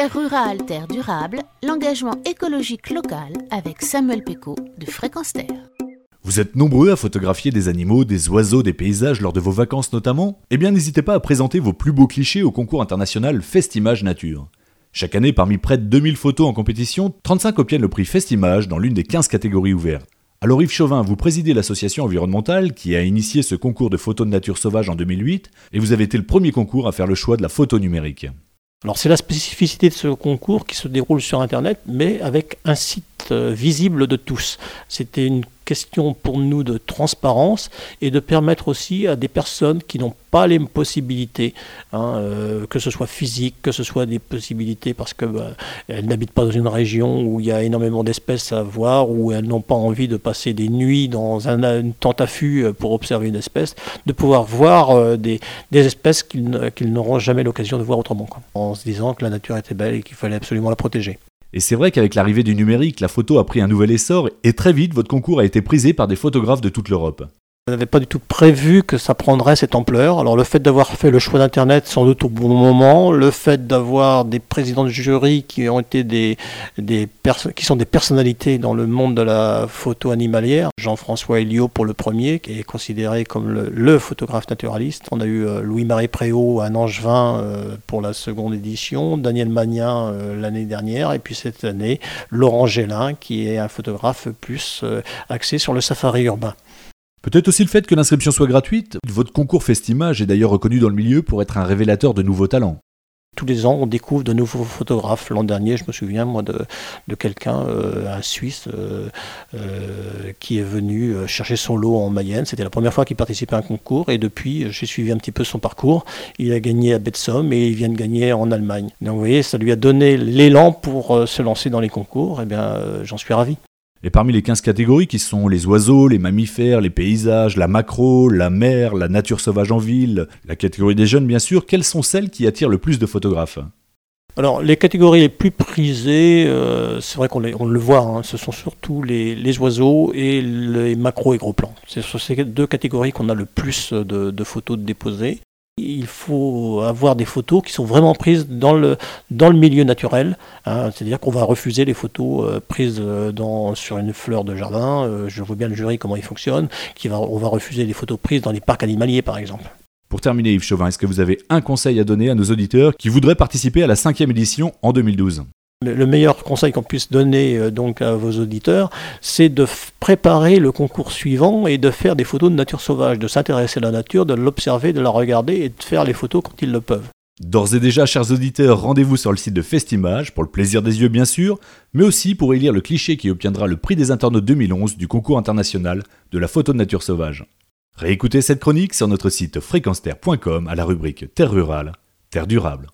Terre rurale, terre durable, l'engagement écologique local avec Samuel Péco de Fréquence Terre. Vous êtes nombreux à photographier des animaux, des oiseaux, des paysages lors de vos vacances notamment? Eh bien n'hésitez pas à présenter vos plus beaux clichés au concours international Festimage Nature. Chaque année, parmi près de 2000 photos en compétition, 35 obtiennent le prix Festimage dans l'une des 15 catégories ouvertes. Alors Yves Chauvin, vous présidez l'association environnementale qui a initié ce concours de photos de nature sauvage en 2008 et vous avez été le premier concours à faire le choix de la photo numérique. Alors c'est la spécificité de ce concours qui se déroule sur Internet, mais avec un site euh, visible de tous. C'était une question pour nous de transparence et de permettre aussi à des personnes qui n'ont pas les possibilités, hein, euh, que ce soit physique, que ce soit des possibilités parce qu'elles bah, n'habitent pas dans une région où il y a énormément d'espèces à voir, où elles n'ont pas envie de passer des nuits dans un, une tente à fût euh, pour observer une espèce, de pouvoir voir des, espèces qu'ils n'auront jamais l'occasion de voir autrement, en se disant que la nature était belle et qu'il fallait absolument la protéger. Et c'est vrai qu'avec l'arrivée du numérique, la photo a pris un nouvel essor et très vite votre concours a été prisé par des photographes de toute l'Europe. N'avait pas du tout prévu que ça prendrait cette ampleur. Alors le fait d'avoir fait le choix d'Internet sans doute au bon moment, le fait d'avoir des présidents de jury qui ont été des, sont des personnalités dans le monde de la photo animalière, Jean-François Elio pour le premier, qui est considéré comme le, photographe naturaliste. On a eu euh, Louis-Marie Préau à Nangevin euh, pour la seconde édition, Daniel Magnin euh, l'année dernière, et puis cette année, Laurent Gélin, qui est un photographe plus axé sur le safari urbain. Peut-être aussi le fait que l'inscription soit gratuite. Votre concours Festimage est d'ailleurs reconnu dans le milieu pour être un révélateur de nouveaux talents. Tous les ans, on découvre de nouveaux photographes. L'an dernier, je me souviens, moi, de, quelqu'un, euh, un Suisse, euh, euh, qui est venu chercher son lot en Mayenne. C'était la première fois qu'il participait à un concours. Et depuis, j'ai suivi un petit peu son parcours. Il a gagné à Betsom et il vient de gagner en Allemagne. Donc, vous voyez, ça lui a donné l'élan pour se lancer dans les concours. Eh bien, j'en suis ravi. Et parmi les 15 catégories qui sont les oiseaux, les mammifères, les paysages, la macro, la mer, la nature sauvage en ville, la catégorie des jeunes bien sûr, quelles sont celles qui attirent le plus de photographes? Alors, les catégories les plus prisées, euh, c'est vrai qu'on le voit, hein, ce sont surtout les, oiseaux et les macro et gros plans. C'est sur ces deux catégories qu'on a le plus de, de photos déposées il faut avoir des photos qui sont vraiment prises dans le, milieu naturel. Hein. C'est-à-dire qu'on va refuser les photos euh, prises euh, sur une fleur de jardin. Euh, je vois bien le jury comment il fonctionne. On va refuser les photos prises dans les parcs animaliers, par exemple. Pour terminer, Yves Chauvin, est-ce que vous avez un conseil à donner à nos auditeurs qui voudraient participer à la cinquième édition en 2012 le meilleur conseil qu'on puisse donner euh, donc à vos auditeurs, c'est de préparer le concours suivant et de faire des photos de nature sauvage, de s'intéresser à la nature, de l'observer, de la regarder et de faire les photos quand ils le peuvent. D'ores et déjà, chers auditeurs, rendez-vous sur le site de Festimage, pour le plaisir des yeux bien sûr, mais aussi pour élire le cliché qui obtiendra le prix des internautes 2011 du concours international de la photo de nature sauvage. Réécoutez cette chronique sur notre site fréquenceterre.com à la rubrique Terre rurale, Terre durable.